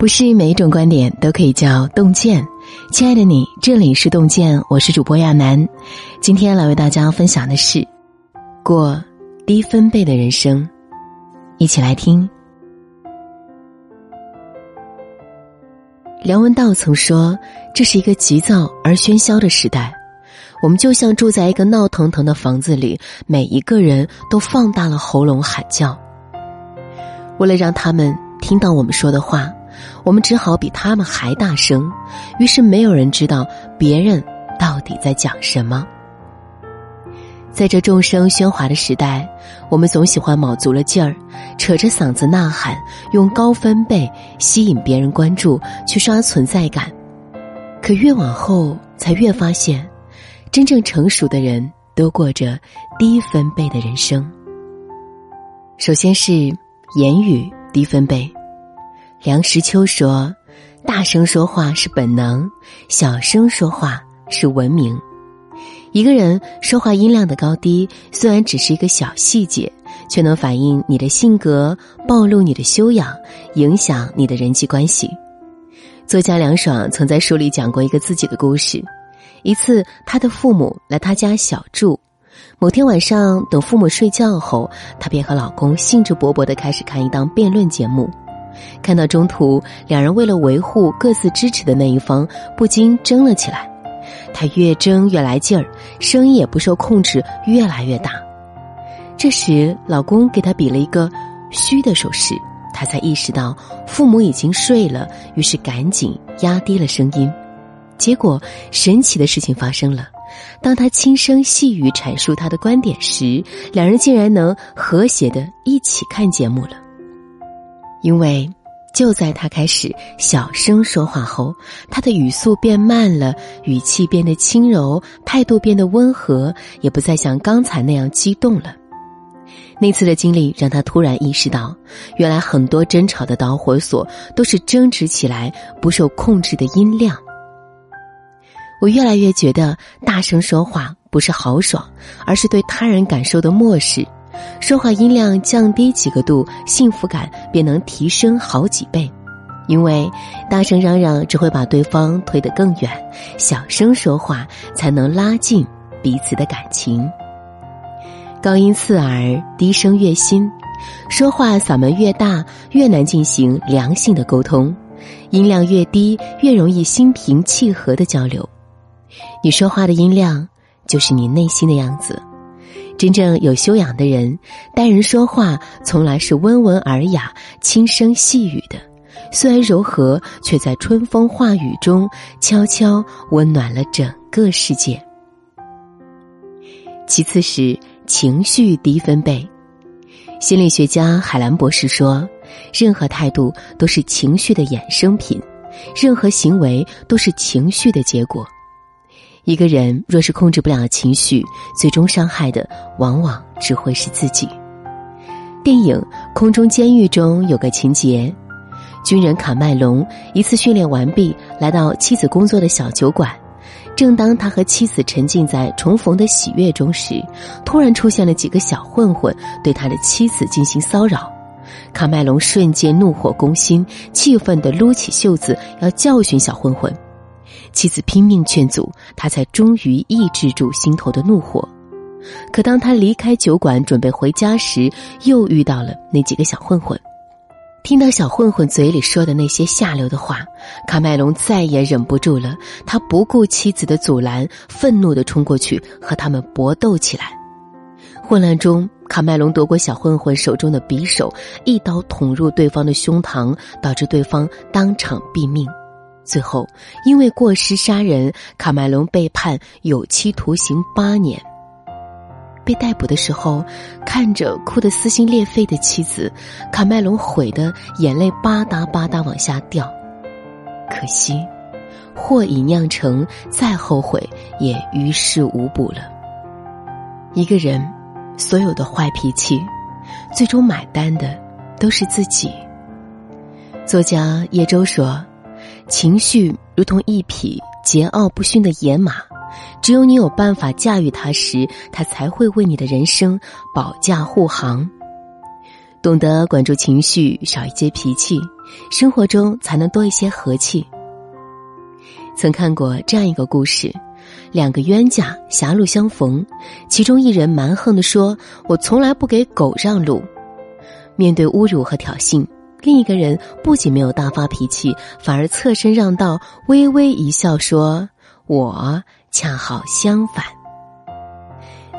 不是每一种观点都可以叫洞见。亲爱的你，这里是洞见，我是主播亚楠。今天来为大家分享的是过低分贝的人生，一起来听。梁文道曾说：“这是一个急躁而喧嚣的时代，我们就像住在一个闹腾腾的房子里，每一个人都放大了喉咙喊叫，为了让他们听到我们说的话。”我们只好比他们还大声，于是没有人知道别人到底在讲什么。在这众生喧哗的时代，我们总喜欢卯足了劲儿，扯着嗓子呐喊，用高分贝吸引别人关注，去刷存在感。可越往后，才越发现，真正成熟的人都过着低分贝的人生。首先是言语低分贝。梁实秋说：“大声说话是本能，小声说话是文明。一个人说话音量的高低，虽然只是一个小细节，却能反映你的性格，暴露你的修养，影响你的人际关系。”作家梁爽曾在书里讲过一个自己的故事：一次，他的父母来他家小住，某天晚上等父母睡觉后，他便和老公兴致勃勃的开始看一档辩论节目。看到中途，两人为了维护各自支持的那一方，不禁争了起来。他越争越来劲儿，声音也不受控制，越来越大。这时，老公给他比了一个“嘘”的手势，他才意识到父母已经睡了，于是赶紧压低了声音。结果，神奇的事情发生了：当他轻声细语阐述他的观点时，两人竟然能和谐的一起看节目了。因为，就在他开始小声说话后，他的语速变慢了，语气变得轻柔，态度变得温和，也不再像刚才那样激动了。那次的经历让他突然意识到，原来很多争吵的导火索都是争执起来不受控制的音量。我越来越觉得，大声说话不是豪爽，而是对他人感受的漠视。说话音量降低几个度，幸福感便能提升好几倍。因为大声嚷嚷只会把对方推得更远，小声说话才能拉近彼此的感情。高音刺耳，低声悦心。说话嗓门越大，越难进行良性的沟通；音量越低，越容易心平气和的交流。你说话的音量，就是你内心的样子。真正有修养的人，待人说话从来是温文尔雅、轻声细语的，虽然柔和，却在春风化雨中悄悄温暖了整个世界。其次是情绪低分贝，心理学家海兰博士说：“任何态度都是情绪的衍生品，任何行为都是情绪的结果。”一个人若是控制不了情绪，最终伤害的往往只会是自己。电影《空中监狱》中有个情节，军人卡麦隆一次训练完毕，来到妻子工作的小酒馆。正当他和妻子沉浸在重逢的喜悦中时，突然出现了几个小混混，对他的妻子进行骚扰。卡麦隆瞬间怒火攻心，气愤地撸起袖子要教训小混混。妻子拼命劝阻，他才终于抑制住心头的怒火。可当他离开酒馆准备回家时，又遇到了那几个小混混。听到小混混嘴里说的那些下流的话，卡麦隆再也忍不住了。他不顾妻子的阻拦，愤怒的冲过去和他们搏斗起来。混乱中，卡麦隆夺过小混混手中的匕首，一刀捅入对方的胸膛，导致对方当场毙命。最后，因为过失杀人，卡麦隆被判有期徒刑八年。被逮捕的时候，看着哭得撕心裂肺的妻子，卡麦隆悔得眼泪吧嗒吧嗒往下掉。可惜，祸已酿成，再后悔也于事无补了。一个人，所有的坏脾气，最终买单的都是自己。作家叶舟说。情绪如同一匹桀骜不驯的野马，只有你有办法驾驭它时，它才会为你的人生保驾护航。懂得管住情绪，少一些脾气，生活中才能多一些和气。曾看过这样一个故事：两个冤家狭路相逢，其中一人蛮横的说：“我从来不给狗让路。”面对侮辱和挑衅，另一个人不仅没有大发脾气，反而侧身让道，微微一笑说：“我恰好相反。”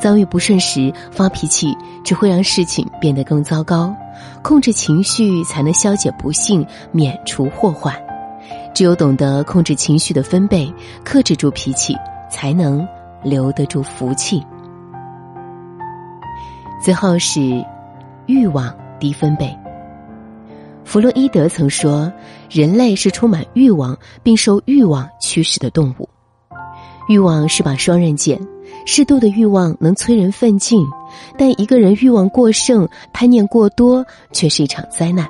遭遇不顺时发脾气，只会让事情变得更糟糕。控制情绪，才能消解不幸，免除祸患。只有懂得控制情绪的分贝，克制住脾气，才能留得住福气。最后是欲望低分贝。弗洛伊德曾说，人类是充满欲望并受欲望驱使的动物。欲望是把双刃剑。适度的欲望能催人奋进，但一个人欲望过剩、贪念过多，却是一场灾难。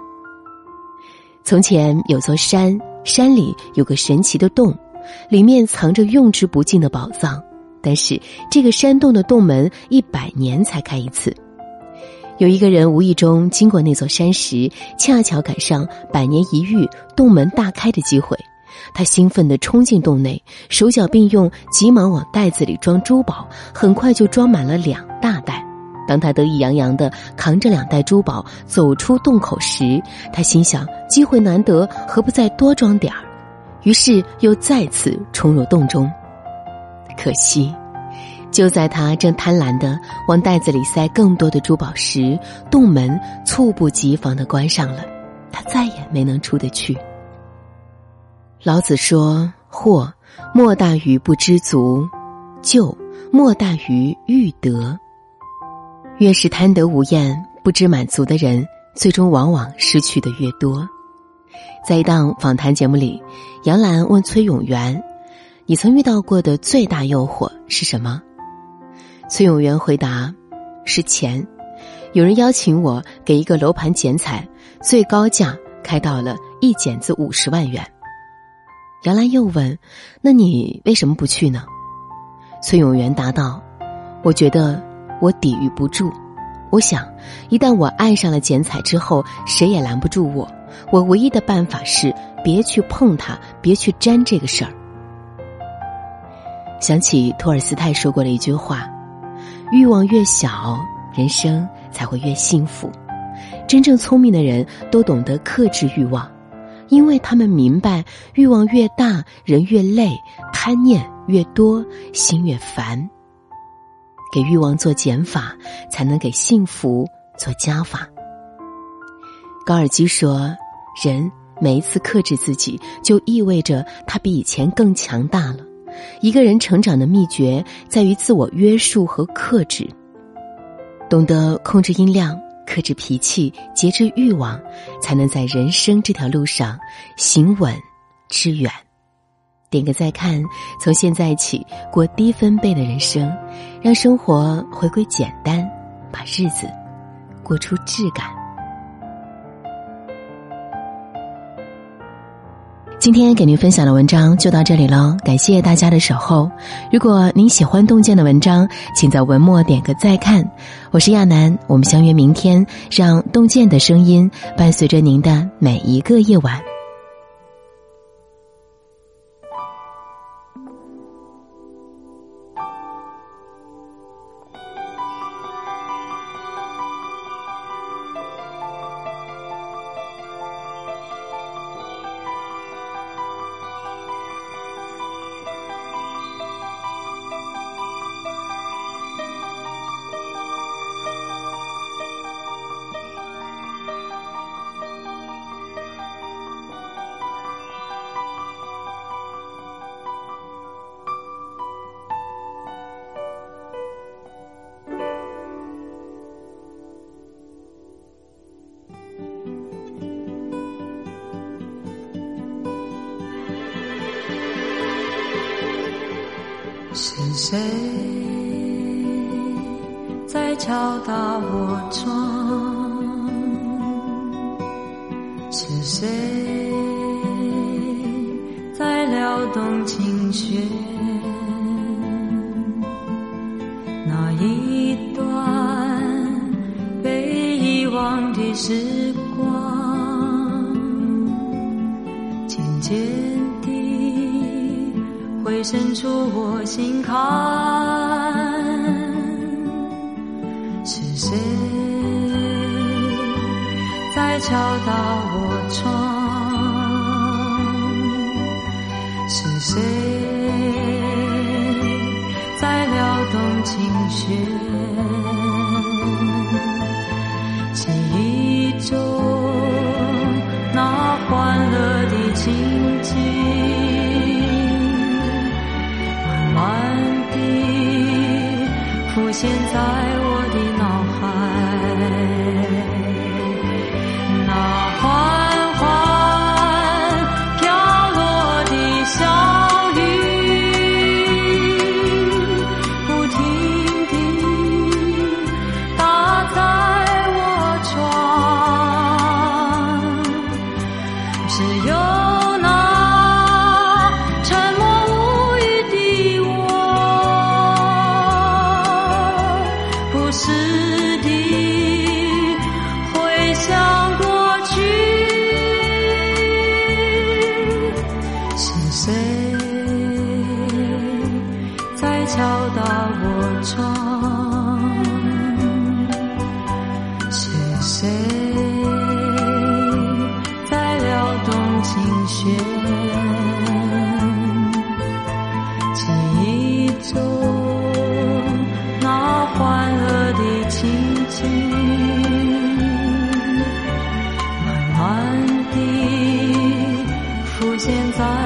从前有座山，山里有个神奇的洞，里面藏着用之不尽的宝藏。但是这个山洞的洞门一百年才开一次。有一个人无意中经过那座山时，恰巧赶上百年一遇洞门大开的机会。他兴奋地冲进洞内，手脚并用，急忙往袋子里装珠宝，很快就装满了两大袋。当他得意洋洋地扛着两袋珠宝走出洞口时，他心想：机会难得，何不再多装点儿？于是又再次冲入洞中。可惜，就在他正贪婪地往袋子里塞更多的珠宝时，洞门猝不及防地关上了，他再也没能出得去。老子说：“祸莫大于不知足，救莫大于欲得。越是贪得无厌、不知满足的人，最终往往失去的越多。”在一档访谈节目里，杨澜问崔永元：“你曾遇到过的最大诱惑是什么？”崔永元回答：“是钱。有人邀请我给一个楼盘剪彩，最高价开到了一剪子五十万元。”杨澜又问：“那你为什么不去呢？”崔永元答道：“我觉得我抵御不住。我想，一旦我爱上了剪彩之后，谁也拦不住我。我唯一的办法是别去碰它，别去沾这个事儿。”想起托尔斯泰说过的一句话：“欲望越小，人生才会越幸福。真正聪明的人都懂得克制欲望。”因为他们明白，欲望越大，人越累；贪念越多，心越烦。给欲望做减法，才能给幸福做加法。高尔基说：“人每一次克制自己，就意味着他比以前更强大了。一个人成长的秘诀，在于自我约束和克制，懂得控制音量。”克制脾气，节制欲望，才能在人生这条路上行稳致远。点个再看，从现在起过低分贝的人生，让生活回归简单，把日子过出质感。今天给您分享的文章就到这里了，感谢大家的守候。如果您喜欢洞见的文章，请在文末点个再看。我是亚楠，我们相约明天，让洞见的声音伴随着您的每一个夜晚。是谁在敲打我窗？是谁在撩动琴弦？那一段被遗忘的。时光，会渗出我心坎。是谁在敲打我窗？是谁在撩动琴弦？出现在我的脑海。那缓缓飘落的小雨不停地打在我窗只有现在